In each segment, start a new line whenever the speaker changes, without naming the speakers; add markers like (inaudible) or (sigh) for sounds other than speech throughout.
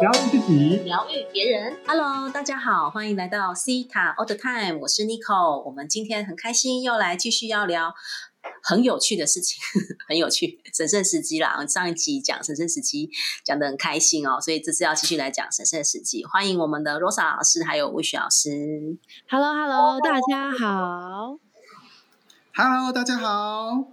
疗愈自己，
疗愈别人。Hello，大家好，欢迎来到 C 塔 All the Time，我是 Nico。我们今天很开心，又来继续要聊很有趣的事情，(laughs) 很有趣，神圣时机啦。上一集讲神圣时机讲的很开心哦，所以这次要继续来讲神圣时机。欢迎我们的 Rosa 老师，还有 Wish 老师。
Hello，Hello，大家好。
Hello，大家好。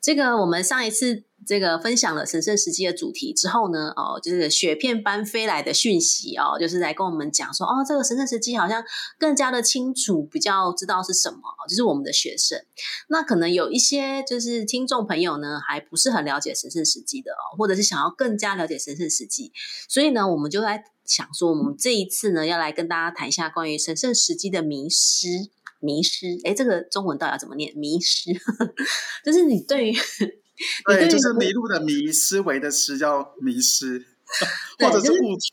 这个我们上一次。这个分享了神圣时机的主题之后呢，哦，就是雪片般飞来的讯息哦，就是来跟我们讲说，哦，这个神圣时机好像更加的清楚，比较知道是什么，就是我们的学生。那可能有一些就是听众朋友呢，还不是很了解神圣时机的哦，或者是想要更加了解神圣时机，所以呢，我们就来想说，我们这一次呢，要来跟大家谈一下关于神圣时机的迷失。迷失，哎，这个中文到底要怎么念？迷失，(laughs) 就是你对于。
对，就是迷路的迷，思维的思叫迷失，或者是误区，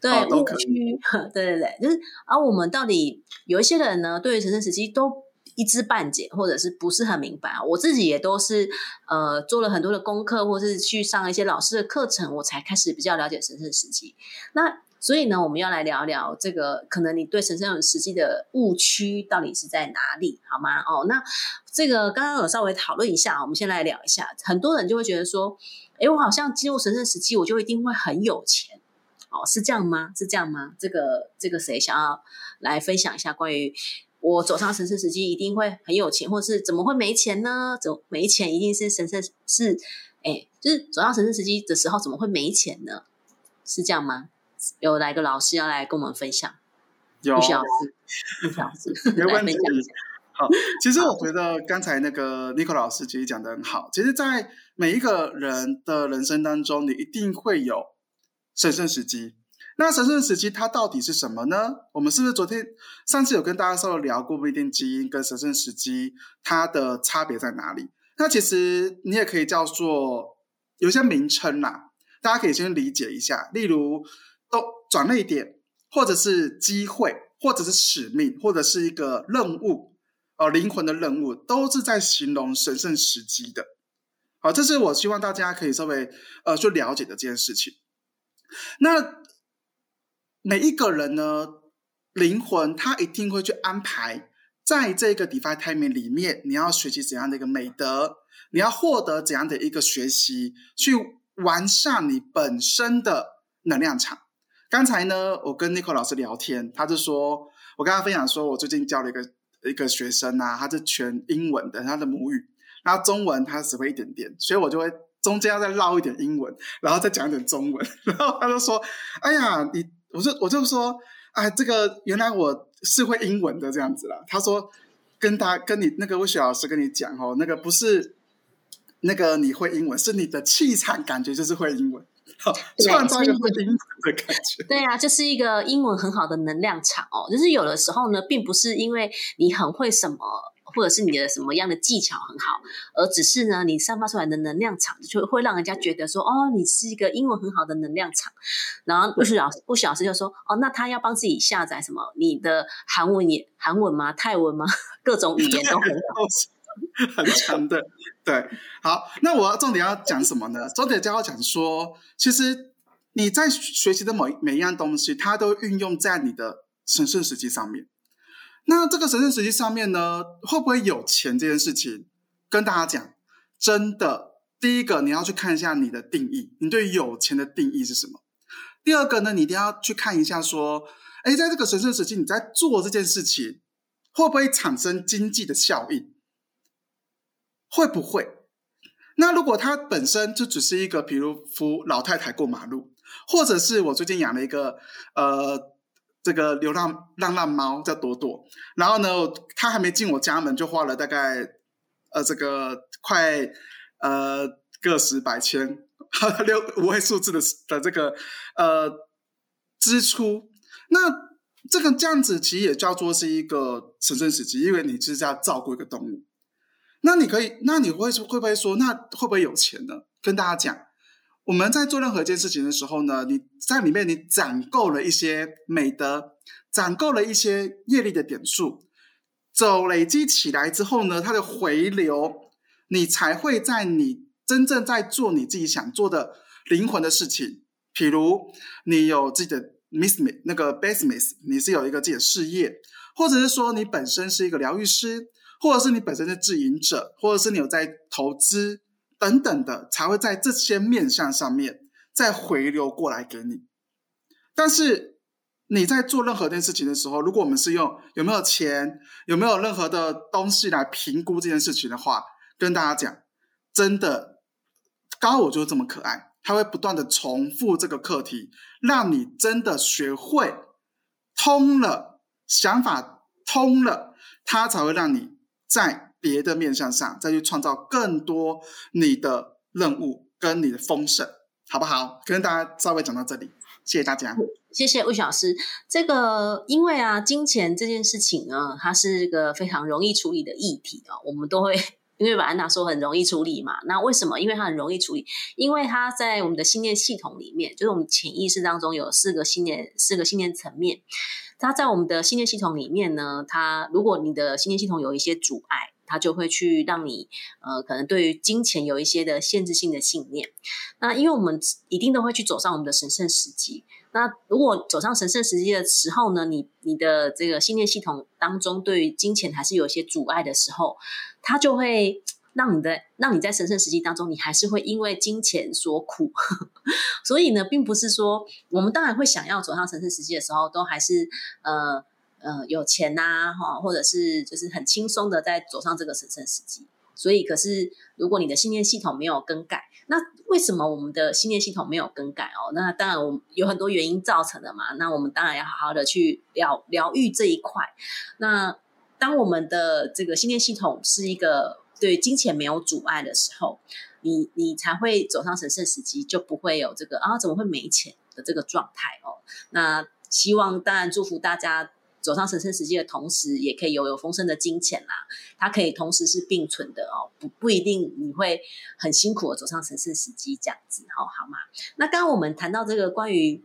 对误区，(laughs) 对对对，就是而我们到底有一些人呢，对于神圣时期都一知半解，或者是不是很明白啊？我自己也都是呃做了很多的功课，或是去上一些老师的课程，我才开始比较了解神圣时期。那所以呢，我们要来聊聊这个，可能你对神圣时期的误区到底是在哪里，好吗？哦，那这个刚刚有稍微讨论一下，我们先来聊一下。很多人就会觉得说，哎，我好像进入神圣时期，我就一定会很有钱，哦，是这样吗？是这样吗？这个这个谁想要来分享一下关于我走上神圣时期一定会很有钱，或是怎么会没钱呢？怎没钱一定是神圣是，哎，就是走上神圣时期的时候怎么会没钱呢？是这样吗？有来个老师要来跟我们分享，
有
不需要不需要
没问题。好，其实我觉得刚才那个 Nico 老师其实讲的很好。其实，在每一个人的人生当中，你一定会有神圣时机。那神圣时机它到底是什么呢？我们是不是昨天上次有跟大家稍微聊过不一定基因跟神圣时机它的差别在哪里？那其实你也可以叫做有些名称啦，大家可以先理解一下，例如。都转泪点，或者是机会，或者是使命，或者是一个任务，哦，灵魂的任务，都是在形容神圣时机的。好，这是我希望大家可以稍微呃去了解的这件事情。那每一个人呢，灵魂他一定会去安排，在这个 Divine Timing 里面，你要学习怎样的一个美德，你要获得怎样的一个学习，去完善你本身的能量场。刚才呢，我跟 Nico 老师聊天，他就说，我跟他分享说，我最近教了一个一个学生啊，他是全英文的，他的母语，然后中文他只会一点点，所以我就会中间要再唠一点英文，然后再讲一点中文，(laughs) 然后他就说，哎呀，你，我就我就说，哎，这个原来我是会英文的这样子啦。他说，跟他跟你那个魏雪老师跟你讲哦，那个不是那个你会英文，是你的气场感觉就是会英文。创造一个会英文的感觉，(laughs)
对啊，就是一个英文很好的能量场哦。就是有的时候呢，并不是因为你很会什么，或者是你的什么样的技巧很好，而只是呢，你散发出来的能量场就会让人家觉得说，哦，你是一个英文很好的能量场。然后不许老师，不许老师就说，哦，那他要帮自己下载什么？你的韩文也韩文吗？泰文吗？(laughs) 各种语言都很好。
很强的，对，好，那我要重点要讲什么呢？重点就要讲说，其实你在学习的每每一样东西，它都运用在你的神圣时期上面。那这个神圣时期上面呢，会不会有钱这件事情？跟大家讲，真的，第一个你要去看一下你的定义，你对有钱的定义是什么？第二个呢，你一定要去看一下说，哎，在这个神圣时期，你在做这件事情，会不会产生经济的效应？会不会？那如果它本身就只是一个，比如扶老太太过马路，或者是我最近养了一个呃这个流浪浪浪猫叫朵朵，然后呢，它还没进我家门就花了大概呃这个快呃个十百千 (laughs) 六五位数字的的这个呃支出，那这个这样子其实也叫做是一个神圣时期，因为你是在照顾一个动物。那你可以，那你会会不会说，那会不会有钱呢？跟大家讲，我们在做任何一件事情的时候呢，你在里面你攒够了一些美德，攒够了一些业力的点数，走累积起来之后呢，它的回流，你才会在你真正在做你自己想做的灵魂的事情。譬如你有自己的 miss 那个 business，你是有一个自己的事业，或者是说你本身是一个疗愈师，或者是你本身是自营者，或者是你有在投资等等的，才会在这些面相上面再回流过来给你。但是你在做任何一件事情的时候，如果我们是用有没有钱、有没有任何的东西来评估这件事情的话，跟大家讲，真的高我就是这么可爱，他会不断的重复这个课题，让你真的学会通了，想法通了，他才会让你在别的面向上再去创造更多你的任务跟你的丰盛，好不好？跟大家稍微讲到这里，谢谢大家。
谢谢魏老师。这个因为啊，金钱这件事情呢，它是一个非常容易处理的议题哦。我们都会因为把安娜说很容易处理嘛。那为什么？因为它很容易处理，因为它在我们的信念系统里面，就是我们潜意识当中有四个信念，四个信念层面。它在我们的信念系统里面呢，它如果你的信念系统有一些阻碍。它就会去让你，呃，可能对于金钱有一些的限制性的信念。那因为我们一定都会去走上我们的神圣时机。那如果走上神圣时机的时候呢，你你的这个信念系统当中对于金钱还是有一些阻碍的时候，它就会让你的让你在神圣时机当中，你还是会因为金钱所苦。(laughs) 所以呢，并不是说我们当然会想要走上神圣时机的时候，都还是呃。呃，有钱呐，哈，或者是就是很轻松的在走上这个神圣时机。所以，可是如果你的信念系统没有更改，那为什么我们的信念系统没有更改哦？那当然，我有很多原因造成的嘛。那我们当然要好好的去疗疗愈这一块。那当我们的这个信念系统是一个对金钱没有阻碍的时候，你你才会走上神圣时机，就不会有这个啊怎么会没钱的这个状态哦。那希望当然祝福大家。走上神圣时机的同时，也可以拥有丰盛的金钱啦。它可以同时是并存的哦，不不一定你会很辛苦的走上神圣时机这样子哦，好吗？那刚刚我们谈到这个关于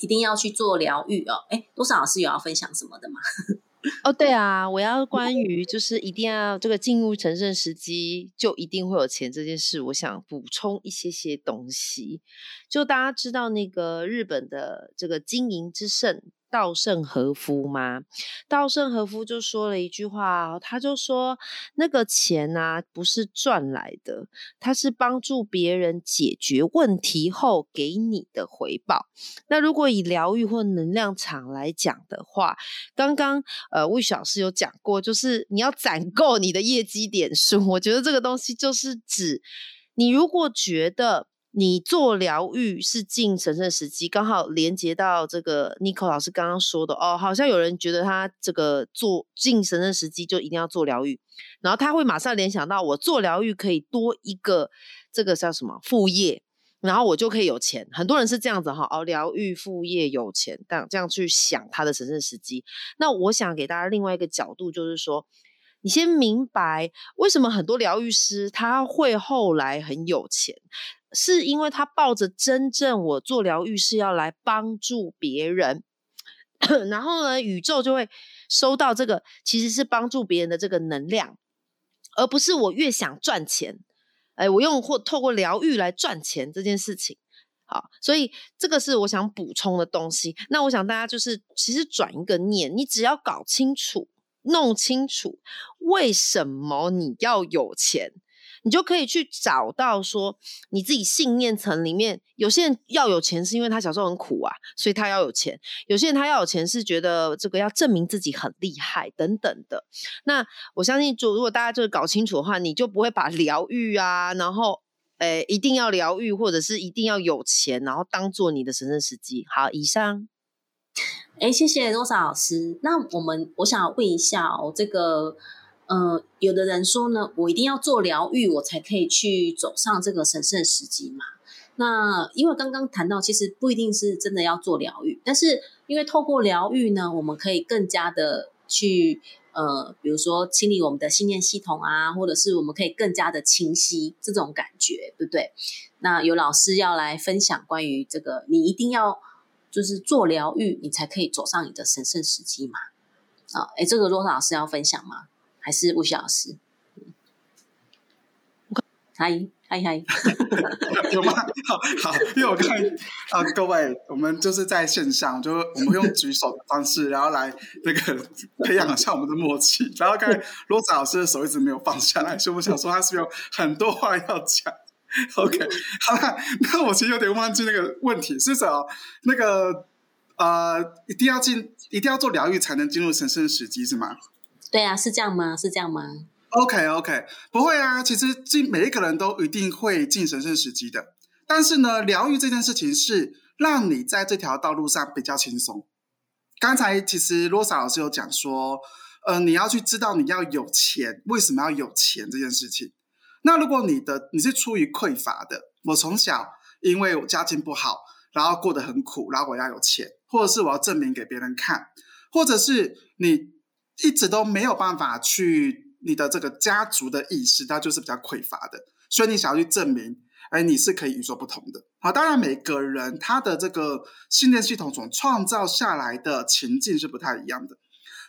一定要去做疗愈哦，哎，多少老师有要分享什么的吗？(laughs)
哦，对啊，我要关于就是一定要这个进入神圣时机就一定会有钱这件事，我想补充一些些东西。就大家知道那个日本的这个经营之圣。稻盛和夫吗？稻盛和夫就说了一句话，他就说：“那个钱啊，不是赚来的，它是帮助别人解决问题后给你的回报。”那如果以疗愈或能量场来讲的话，刚刚呃魏老师有讲过，就是你要攒够你的业绩点数。我觉得这个东西就是指你如果觉得。你做疗愈是进神圣时机，刚好连接到这个 n i c o 老师刚刚说的哦，好像有人觉得他这个做进神圣时机就一定要做疗愈，然后他会马上联想到我做疗愈可以多一个这个叫什么副业，然后我就可以有钱。很多人是这样子哈，哦，疗愈副业有钱，但这样去想他的神圣时机。那我想给大家另外一个角度，就是说，你先明白为什么很多疗愈师他会后来很有钱。是因为他抱着真正我做疗愈是要来帮助别人，(coughs) 然后呢，宇宙就会收到这个其实是帮助别人的这个能量，而不是我越想赚钱，哎，我用或透过疗愈来赚钱这件事情。好，所以这个是我想补充的东西。那我想大家就是其实转一个念，你只要搞清楚、弄清楚为什么你要有钱。你就可以去找到说你自己信念层里面，有些人要有钱是因为他小时候很苦啊，所以他要有钱；有些人他要有钱是觉得这个要证明自己很厉害等等的。那我相信，就如果大家就是搞清楚的话，你就不会把疗愈啊，然后诶一定要疗愈，或者是一定要有钱，然后当做你的神圣时机。好，以上。
哎，谢谢多少老师。那我们我想问一下哦，这个。呃，有的人说呢，我一定要做疗愈，我才可以去走上这个神圣时机嘛。那因为刚刚谈到，其实不一定是真的要做疗愈，但是因为透过疗愈呢，我们可以更加的去呃，比如说清理我们的信念系统啊，或者是我们可以更加的清晰这种感觉，对不对？那有老师要来分享关于这个，你一定要就是做疗愈，你才可以走上你的神圣时机嘛？啊，哎，这个罗老师要分享吗？还是吴老师，嗨嗨嗨，(laughs)
有吗？好，好，因为我看啊，各位，我们就是在线上，就是我们用举手的方式，然后来那个培养一下我们的默契。然后刚才罗子老师的手一直没有放下来，所以我想说他是不是有很多话要讲？OK，好了，那我其实有点忘记那个问题是什么？那个呃，一定要进，一定要做疗愈才能进入神圣时机是吗？
对啊，是这样吗？是这样吗
？OK OK，不会啊，其实进每一个人都一定会进神圣时机的。但是呢，疗愈这件事情是让你在这条道路上比较轻松。刚才其实罗莎老师有讲说，呃，你要去知道你要有钱，为什么要有钱这件事情。那如果你的你是出于匮乏的，我从小因为我家境不好，然后过得很苦，然后我要有钱，或者是我要证明给别人看，或者是你一直都没有办法去。你的这个家族的意识，它就是比较匮乏的，所以你想要去证明，哎，你是可以与众不同的。好，当然每个人他的这个信念系统所创造下来的情境是不太一样的。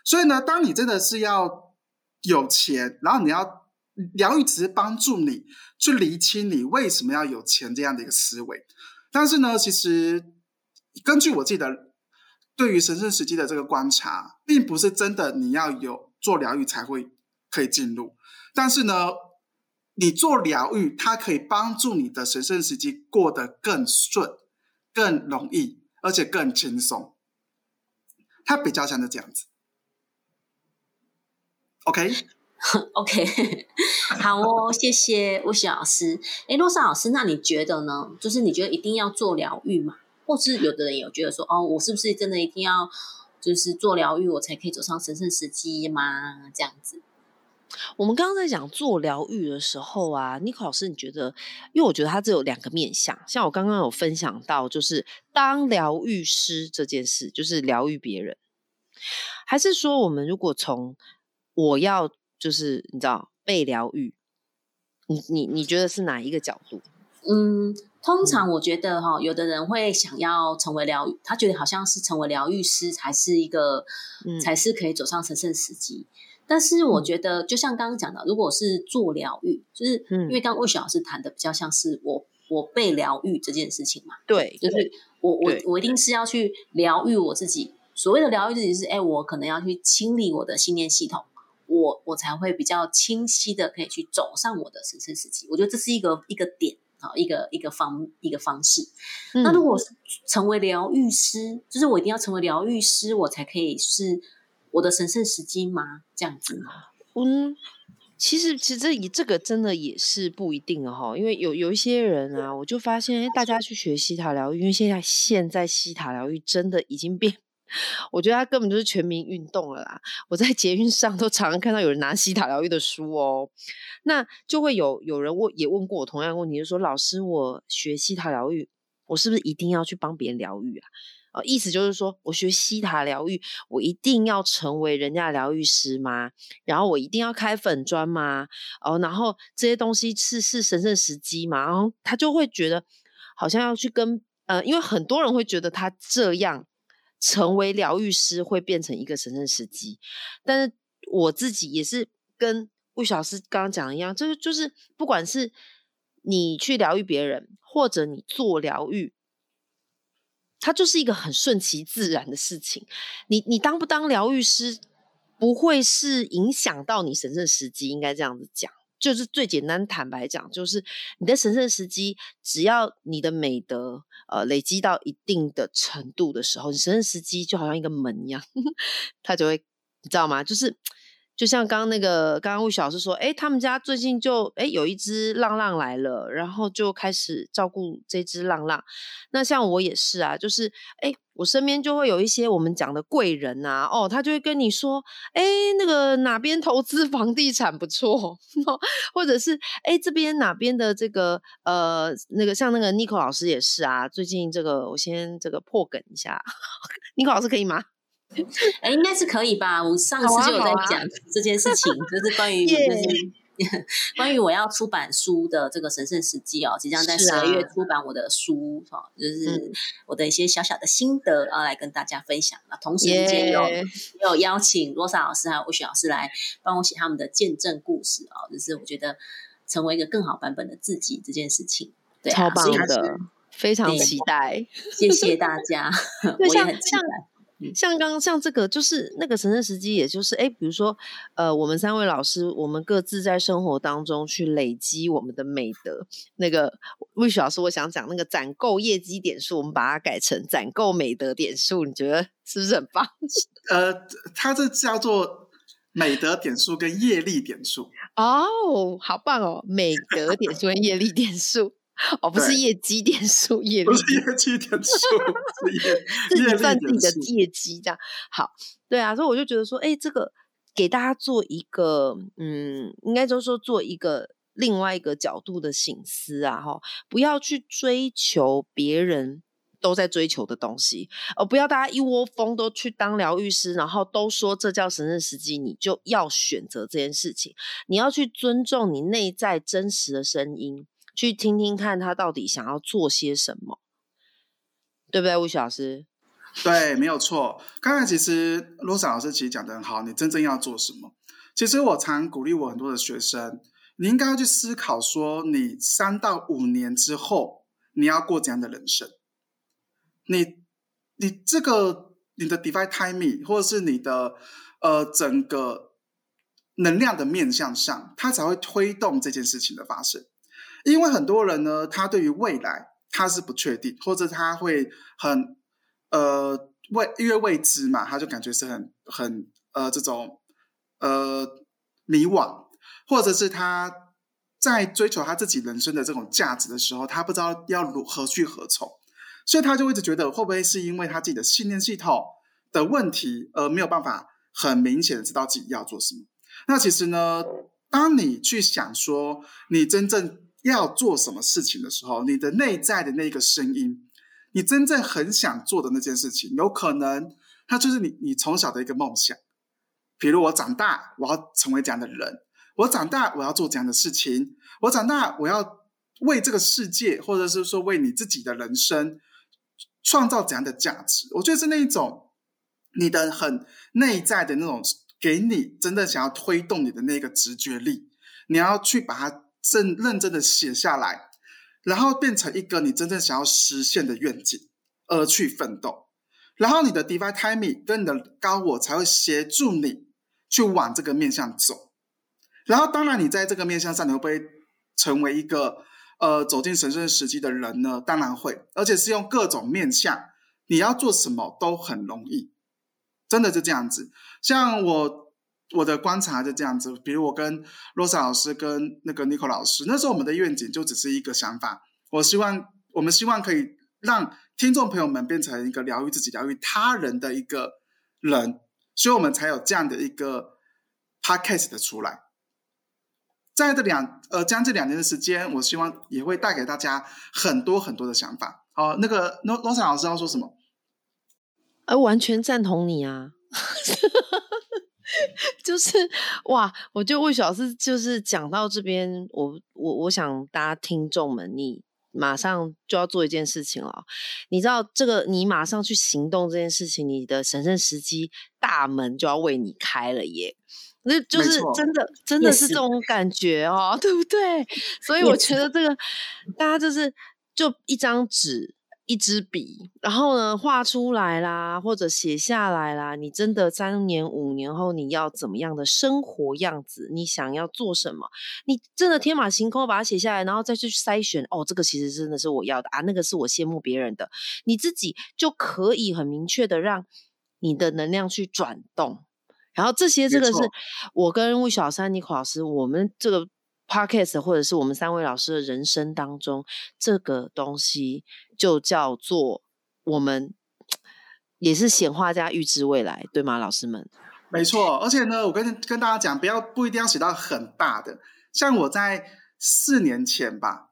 所以呢，当你真的是要有钱，然后你要疗愈，只是帮助你去厘清你为什么要有钱这样的一个思维。但是呢，其实根据我自己的对于神圣时机的这个观察，并不是真的你要有做疗愈才会。可以进入，但是呢，你做疗愈，它可以帮助你的神圣时机过得更顺、更容易，而且更轻松。它比较像是这样子。
OK，OK，(laughs) (laughs) 好哦，谢谢吴晓老师。哎，洛莎老师，那你觉得呢？就是你觉得一定要做疗愈吗？或是有的人有觉得说，哦，我是不是真的一定要就是做疗愈，我才可以走上神圣时机吗？这样子？
我们刚刚在讲做疗愈的时候啊，尼克老师，你觉得？因为我觉得它只有两个面向，像我刚刚有分享到，就是当疗愈师这件事，就是疗愈别人，还是说我们如果从我要就是你知道被疗愈，你你你觉得是哪一个角度？
嗯，通常我觉得哈，有的人会想要成为疗愈，他觉得好像是成为疗愈师才是一个，才是可以走上神圣时机。但是我觉得，就像刚刚讲的，如果是做疗愈，就是因为刚魏雪老师谈的比较像是我我被疗愈这件事情嘛。
对，
就是我我我一定是要去疗愈我自己。所谓的疗愈自己是，哎，我可能要去清理我的信念系统，我我才会比较清晰的可以去走上我的神圣时期。我觉得这是一个一个点啊，一个一个方一个方式。那如果是成为疗愈师，就是我一定要成为疗愈师，我才可以是。我的神圣时机吗？这样子吗？
嗯，其实其实这这个真的也是不一定的哈，因为有有一些人啊，我就发现，哎，大家去学西塔疗愈，因为现在现在西塔疗愈真的已经变，我觉得它根本就是全民运动了啦。我在捷运上都常常看到有人拿西塔疗愈的书哦，那就会有有人问，也问过我同样问题，就说老师，我学西塔疗愈，我是不是一定要去帮别人疗愈啊？呃，意思就是说，我学西塔疗愈，我一定要成为人家疗愈师吗？然后我一定要开粉砖吗？哦，然后这些东西是是神圣时机吗？然后他就会觉得好像要去跟呃，因为很多人会觉得他这样成为疗愈师会变成一个神圣时机，但是我自己也是跟魏老师刚刚讲的一样，就是就是不管是你去疗愈别人，或者你做疗愈。它就是一个很顺其自然的事情。你你当不当疗愈师，不会是影响到你神圣时机，应该这样子讲。就是最简单坦白讲，就是你的神圣时机，只要你的美德呃累积到一定的程度的时候，你神圣时机就好像一个门一样，(laughs) 它就会，你知道吗？就是。就像刚刚那个，刚刚魏小老师说，哎，他们家最近就哎有一只浪浪来了，然后就开始照顾这只浪浪。那像我也是啊，就是哎，我身边就会有一些我们讲的贵人啊，哦，他就会跟你说，哎，那个哪边投资房地产不错，(laughs) 或者是哎这边哪边的这个呃那个像那个 Nico 老师也是啊，最近这个我先这个破梗一下，(laughs) Nico 老师可以吗？(laughs)
哎，应该是可以吧？我上次就有在讲这件事情，就是关于 (laughs) 就是关于我要出版书的这个神圣时机哦，即将在十二月出版我的书哈，就是我的一些小小的心得啊来跟大家分享那同时间有也有邀请罗莎老师还有吴雪老师来帮我写他们的见证故事哦，就是我觉得。成为一个更好版本的自己这件事情。对、啊，
超棒的，非常期待。
谢谢大家，(laughs)
对
我也
像像
很期待。
像刚刚像这个，就是那个神圣时机，也就是哎，比如说，呃，我们三位老师，我们各自在生活当中去累积我们的美德。那个魏雪老师，我想讲那个攒够业绩点数，我们把它改成攒够美德点数，你觉得是不是很棒？(laughs)
呃，它这叫做美德点数跟业力点数。
哦，好棒哦！美德点数跟业力点数，哦，不是业绩点数，业力
不是业绩点数，是业
自己
业
算自己的。业绩，这样好，对啊，所以我就觉得说，哎，这个给大家做一个，嗯，应该就是说做一个另外一个角度的醒思啊，哈，不要去追求别人都在追求的东西，而不要大家一窝蜂都去当疗愈师，然后都说这叫神圣时机，你就要选择这件事情，你要去尊重你内在真实的声音，去听听看他到底想要做些什么。对不对，吴雪老师？
对，没有错。刚才其实罗莎老师其实讲的很好，你真正要做什么？其实我常鼓励我很多的学生，你应该要去思考说，你三到五年之后你要过怎样的人生？你你这个你的 divine timing 或者是你的呃整个能量的面向上，它才会推动这件事情的发生。因为很多人呢，他对于未来他是不确定，或者他会很呃未因为未知嘛，他就感觉是很很呃这种呃迷惘，或者是他在追求他自己人生的这种价值的时候，他不知道要如何去何从，所以他就一直觉得会不会是因为他自己的信念系统的问题，而没有办法很明显的知道自己要做什么。那其实呢，当你去想说你真正要做什么事情的时候，你的内在的那个声音，你真正很想做的那件事情，有可能它就是你你从小的一个梦想。比如我长大，我要成为这样的人；我长大，我要做这样的事情；我长大，我要为这个世界，或者是说为你自己的人生创造怎样的价值。我觉得是那一种你的很内在的那种，给你真的想要推动你的那个直觉力，你要去把它正认真的写下来，然后变成一个你真正想要实现的愿景，而去奋斗。然后你的 divine timing 跟你的高我才会协助你去往这个面向走。然后，当然，你在这个面向上，你会不会成为一个呃走进神圣时机的人呢？当然会，而且是用各种面向，你要做什么都很容易，真的就这样子。像我我的观察就这样子，比如我跟罗莎老师跟那个 Nico 老师，那时候我们的愿景就只是一个想法，我希望我们希望可以让听众朋友们变成一个疗愈自己、疗愈他人的一个人，所以我们才有这样的一个 podcast 的出来。在这两呃将近两年的时间，我希望也会带给大家很多很多的想法。好、那个罗罗莎老师要说什么？
呃，完全赞同你啊！就是哇，我就魏老师就是讲到这边，我我我想大家听众们，你马上就要做一件事情了。你知道这个，你马上去行动这件事情，你的神圣时机大门就要为你开了耶！那就是真的，真的
是
是这种感觉哦，(laughs) 对不对？所以我觉得这个大家就是就一张纸。一支笔，然后呢，画出来啦，或者写下来啦。你真的三年、五年后你要怎么样的生活样子？你想要做什么？你真的天马行空把它写下来，然后再去筛选。哦，这个其实真的是我要的啊，那个是我羡慕别人的。你自己就可以很明确的让你的能量去转动。然后这些，这个是我跟魏小三、尼克老师，我们这个 podcast 或者是我们三位老师的人生当中，这个东西就叫做我们也是显化加预知未来，对吗，老师们？
没错，而且呢，我跟跟大家讲，不要不一定要写到很大的。像我在四年前吧，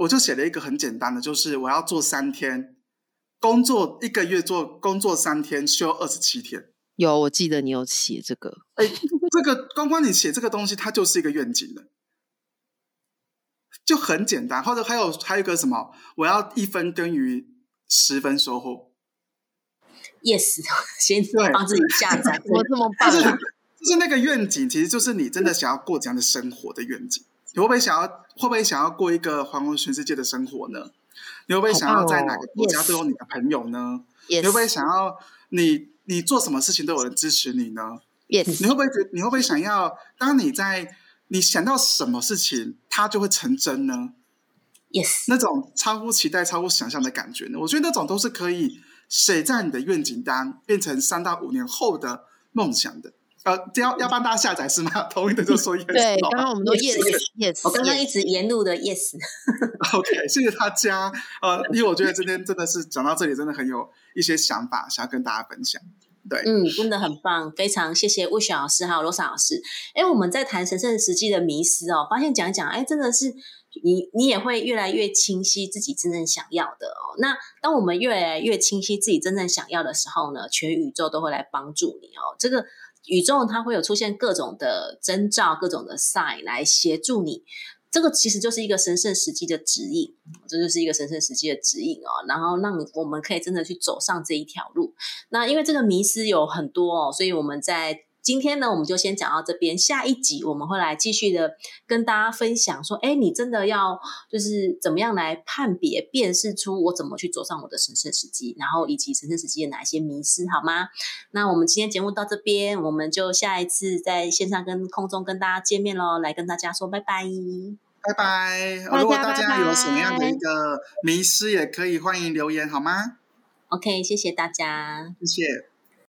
我就写了一个很简单的，就是我要做三天工作，一个月做工作三天，休二十七天。
有，我记得你有写这个，
哎，这个光光你写这个东西，它就是一个愿景了，就很简单。或者还有还有一个什么，我要一分耕耘十分收获
，yes，(laughs) 先
对
帮自己下载。(laughs)
我这么棒
就是就是那个愿景，其实就是你真的想要过怎样的生活的愿景。你会不会想要会不会想要过一个环游全世界的生活呢？你会不会想要在哪个国家都有你的朋友呢？你会不会想要你你做什么事情都有人支持你呢
？Yes，
你会不会觉你会不会想要当你在你想到什么事情，它就会成真呢
？Yes，
那种超乎期待、超乎想象的感觉呢？我觉得那种都是可以写在你的愿景单，变成三到五年后的梦想的。呃，要要帮大家下载是吗？(laughs) 同意的就说 yes。
对，刚刚我们都 yes yes。
我刚刚一直沿路的 yes。
OK，谢谢大家。呃，因为我觉得今天真的是讲到这里，真的很有一些想法想要跟大家分享。对，
嗯，真的很棒，非常谢谢魏雪老师还有罗莎老师。哎，我们在谈神圣实际的迷失哦，发现讲讲，哎，真的是你你也会越来越清晰自己真正想要的哦。那当我们越来越清晰自己真正想要的时候呢，全宇宙都会来帮助你哦。这个。宇宙它会有出现各种的征兆、各种的 sign 来协助你，这个其实就是一个神圣时机的指引，这就是一个神圣时机的指引哦。然后让我们可以真的去走上这一条路。那因为这个迷失有很多哦，所以我们在。今天呢，我们就先讲到这边。下一集我们会来继续的跟大家分享，说，哎，你真的要就是怎么样来判别、辨识出我怎么去走上我的神圣时机，然后以及神圣时机的哪一些迷失，好吗？那我们今天节目到这边，我们就下一次在线上跟空中跟大家见面喽，来跟大家说拜拜，
拜拜。如果大家有什么样的一个迷失，也可以欢迎留言，好吗
？OK，谢谢大家，
谢谢。